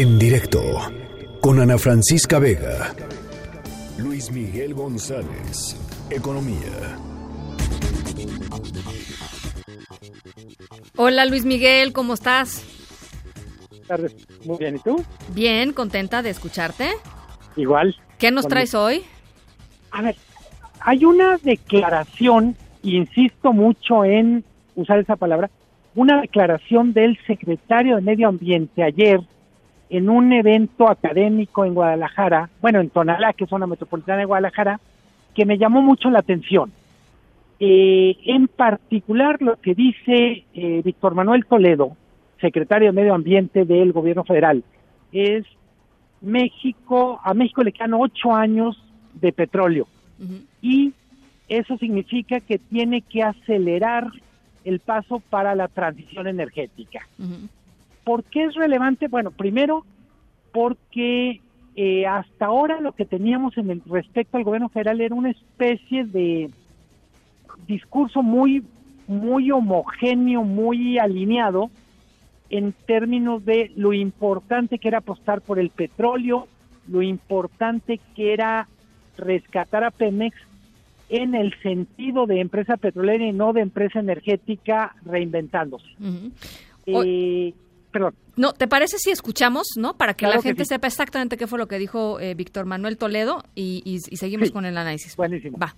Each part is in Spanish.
En directo con Ana Francisca Vega. Luis Miguel González, Economía. Hola Luis Miguel, ¿cómo estás? tardes. Muy bien, ¿y tú? Bien, contenta de escucharte. Igual. ¿Qué nos traes hoy? A ver, hay una declaración, insisto mucho en usar esa palabra, una declaración del secretario de Medio Ambiente ayer en un evento académico en Guadalajara, bueno, en Tonalá, que es zona metropolitana de Guadalajara, que me llamó mucho la atención. Eh, en particular lo que dice eh, Víctor Manuel Toledo, secretario de Medio Ambiente del gobierno federal, es México, a México le quedan ocho años de petróleo y eso significa que tiene que acelerar el paso para la transición energética. ¿Por qué es relevante? Bueno, primero porque eh, hasta ahora lo que teníamos en el respecto al gobierno federal era una especie de discurso muy muy homogéneo, muy alineado en términos de lo importante que era apostar por el petróleo, lo importante que era rescatar a Pemex en el sentido de empresa petrolera y no de empresa energética reinventándose. eh, perdón. No, ¿te parece si escuchamos, no? Para que la gente sepa exactamente qué fue lo que dijo eh, Víctor Manuel Toledo y, y, y seguimos con el análisis. Buenísimo. Va.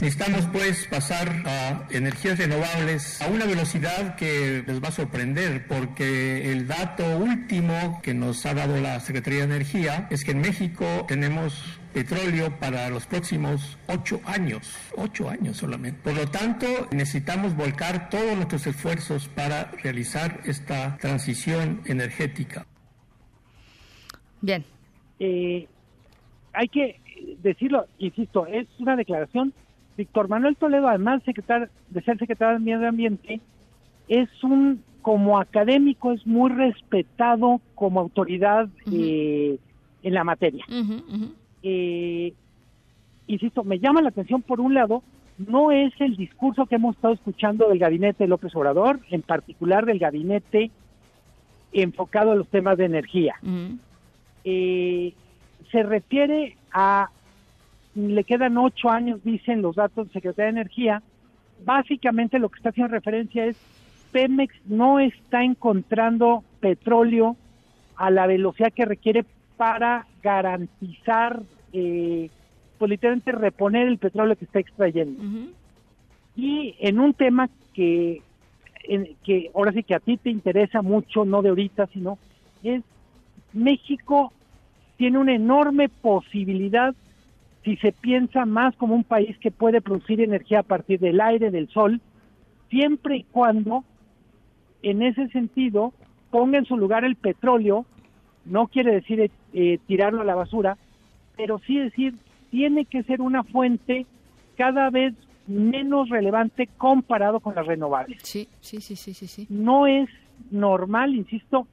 Necesitamos pues pasar a energías renovables a una velocidad que les va a sorprender porque el dato último que nos ha dado la Secretaría de Energía es que en México tenemos petróleo para los próximos ocho años, ocho años solamente. Por lo tanto, necesitamos volcar todos nuestros esfuerzos para realizar esta transición energética. Bien. Eh, hay que decirlo, insisto, es una declaración Víctor Manuel Toledo, además secretario, de ser secretario de Medio Ambiente, es un, como académico, es muy respetado como autoridad eh, en la materia. Eh, insisto, me llama la atención por un lado, no es el discurso que hemos estado escuchando del gabinete de López Obrador, en particular del gabinete enfocado a los temas de energía. eh, se refiere a le quedan ocho años, dicen los datos de Secretaría de Energía. Básicamente lo que está haciendo referencia es Pemex no está encontrando petróleo a la velocidad que requiere para garantizar, eh, pues literalmente reponer el petróleo que está extrayendo. Y en un tema que, en, que ahora sí que a ti te interesa mucho, no de ahorita, sino es México tiene una enorme posibilidad si se piensa más como un país que puede producir energía a partir del aire, del sol, siempre y cuando, en ese sentido, ponga en su lugar el petróleo, no quiere decir eh, tirarlo a la basura, pero sí decir, tiene que ser una fuente cada vez menos relevante comparado con las renovables. Sí, sí, sí, sí, sí. sí. No es normal, insisto,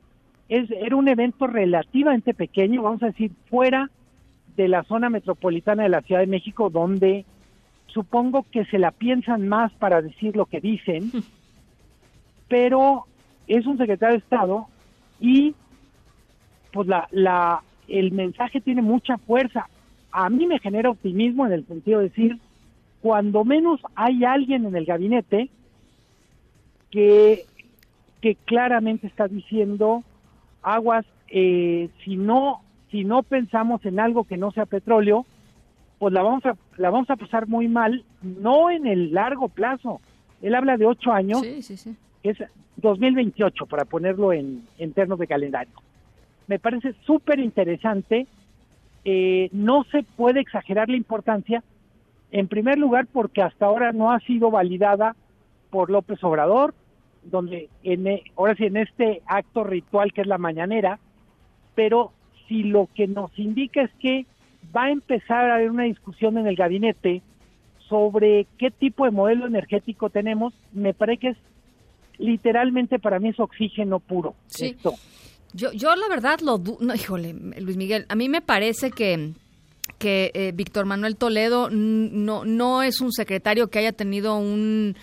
es, era un evento relativamente pequeño, vamos a decir, fuera de la zona metropolitana de la Ciudad de México, donde supongo que se la piensan más para decir lo que dicen, pero es un secretario de Estado y pues la, la, el mensaje tiene mucha fuerza. A mí me genera optimismo en el sentido de decir, cuando menos hay alguien en el gabinete que, que claramente está diciendo, aguas, eh, si no si no pensamos en algo que no sea petróleo, pues la vamos a la vamos a pasar muy mal, no en el largo plazo. Él habla de ocho años, sí, sí, sí. que es 2028 para ponerlo en, en términos de calendario. Me parece súper interesante. Eh, no se puede exagerar la importancia, en primer lugar porque hasta ahora no ha sido validada por López Obrador, donde en, ahora sí en este acto ritual que es la mañanera, pero si lo que nos indica es que va a empezar a haber una discusión en el gabinete sobre qué tipo de modelo energético tenemos, me parece que es literalmente para mí es oxígeno puro. Sí. Esto. Yo, yo la verdad lo no, híjole, Luis Miguel, a mí me parece que que eh, Víctor Manuel Toledo no no es un secretario que haya tenido un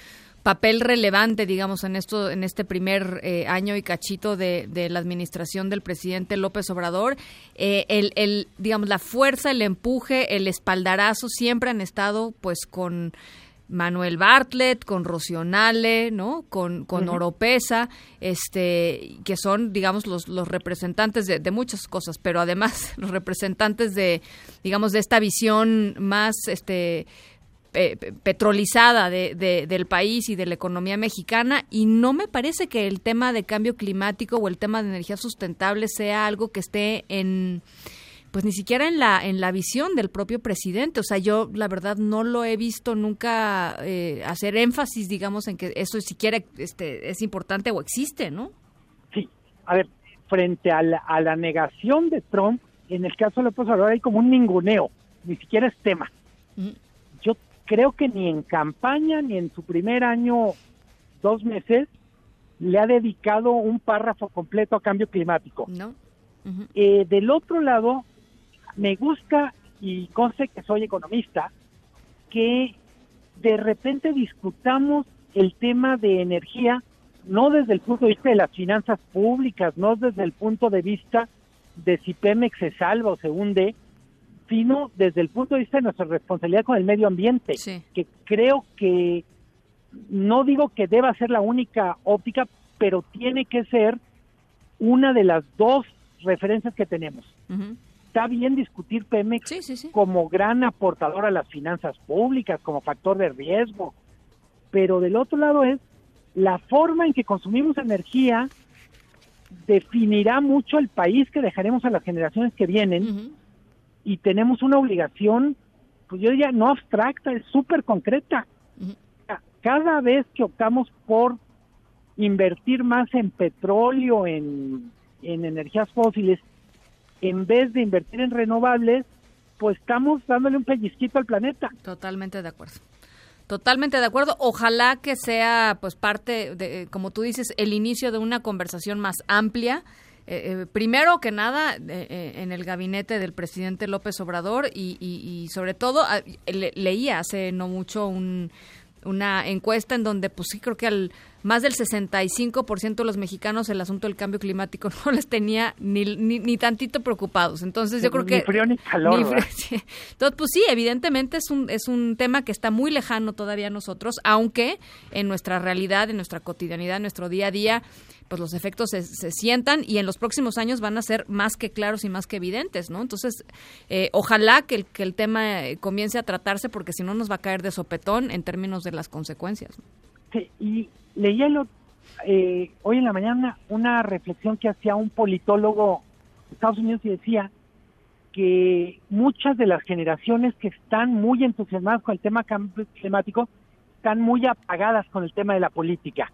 papel relevante, digamos, en esto, en este primer eh, año y cachito de, la administración del presidente López Obrador. Eh, el, el, digamos, la fuerza, el empuje, el espaldarazo siempre han estado, pues, con Manuel Bartlett, con Rocionale, ¿no? Con, con Oropesa, este, que son, digamos, los, los representantes de, de, muchas cosas, pero además los representantes de, digamos, de esta visión más, este, petrolizada de, del país y de la economía mexicana y no me parece que el tema de cambio climático o el tema de energía sustentable sea algo que esté en pues ni siquiera en la en la visión del propio presidente. O sea yo la verdad no lo he visto nunca eh, hacer énfasis digamos en que eso siquiera este es importante o existe no sí. A ver frente a la, a la negación de Trump en el caso de López Obrador hay como un ninguneo ni siquiera es tema. Creo que ni en campaña ni en su primer año, dos meses, le ha dedicado un párrafo completo a cambio climático. No. Eh, del otro lado, me gusta, y conste que soy economista, que de repente discutamos el tema de energía no desde el punto de vista de las finanzas públicas, no desde el punto de vista de si Pemex se salva o se hunde, sino desde el punto de vista de nuestra responsabilidad con el medio ambiente, que creo que no digo que deba ser la única óptica, pero tiene que ser una de las dos referencias que tenemos. Está bien discutir Pemex como gran aportador a las finanzas públicas, como factor de riesgo, pero del otro lado es la forma en que consumimos energía definirá mucho el país que dejaremos a las generaciones que vienen y tenemos una obligación, pues yo diría, no abstracta, es súper concreta. Cada vez que optamos por invertir más en petróleo, en, en energías fósiles, en vez de invertir en renovables, pues estamos dándole un pellizquito al planeta. Totalmente de acuerdo. Totalmente de acuerdo. Ojalá que sea, pues, parte de, como tú dices, el inicio de una conversación más amplia eh, eh, primero que nada eh, en el gabinete del presidente López Obrador y, sobre todo ah, leía hace no mucho una encuesta en donde pues sí creo que al más del 65% de los mexicanos el asunto del cambio climático no les tenía ni, ni, tantito preocupados. Entonces yo creo que... Ni frío ni calor. Entonces pues sí, evidentemente es un, es un tema que está muy lejano todavía a nosotros, aunque en nuestra realidad, en nuestra cotidianidad, en nuestro día a día, pues los efectos se, sientan y en los próximos años van a ser más que claros y más que evidentes, ¿no? Entonces, eh, ojalá que el, que el tema eh, comience a tratarse porque si no nos va a caer de sopetón en términos de las consecuencias. Sí, y leía eh, hoy en la mañana una reflexión que hacía un politólogo de Estados Unidos y decía que muchas de las generaciones que están muy entusiasmadas con el tema cambio climático están muy apagadas con el tema de la política.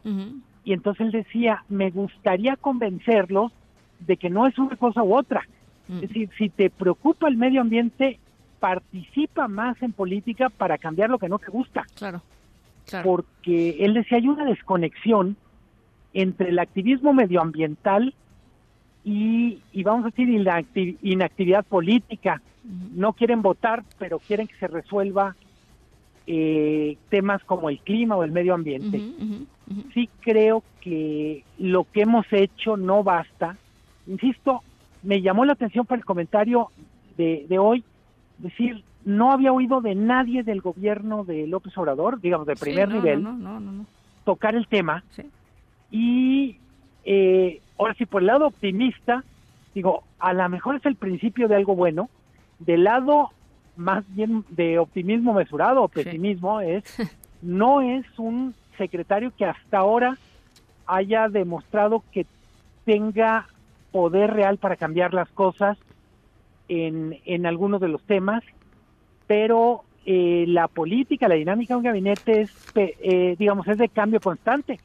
Y entonces él decía, me gustaría convencerlos de que no es una cosa u otra. Mm. Es decir, si te preocupa el medio ambiente, participa más en política para cambiar lo que no te gusta. Claro. Porque él decía, hay una desconexión entre el activismo medioambiental y, y vamos a decir, inactividad política. No quieren votar, pero quieren que se resuelva eh, temas como el clima o el medio ambiente. Sí creo que lo que hemos hecho no basta. Insisto, me llamó la atención para el comentario de, de hoy, decir, no había oído de nadie del gobierno de López Obrador, digamos, de primer nivel, tocar el tema. Y eh, ahora sí, por el lado optimista, digo, a lo mejor es el principio de algo bueno. Del lado más bien de optimismo mesurado o pesimismo es no es un secretario que hasta ahora haya demostrado que tenga poder real para cambiar las cosas en, en algunos de los temas, pero eh, la política, la dinámica de un gabinete es, eh, digamos, es de cambio constante.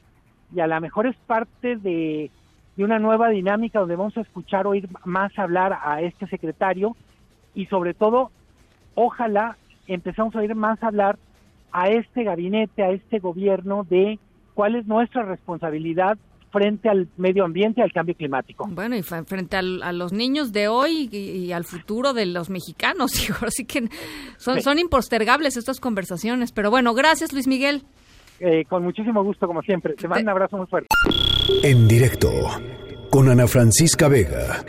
Y a lo mejor es parte de, de una nueva dinámica donde vamos a escuchar, oír más hablar a este secretario y sobre todo ojalá empezamos a oír más hablar a este gabinete, a este gobierno de cuál es nuestra responsabilidad frente al medio ambiente y al cambio climático. Bueno, y frente a los niños de hoy y, al futuro de los mexicanos, así que son, son impostergables estas conversaciones. Pero bueno, gracias Luis Miguel. Eh, con muchísimo gusto, como siempre. Te mando un abrazo muy fuerte. En directo con Ana Francisca Vega.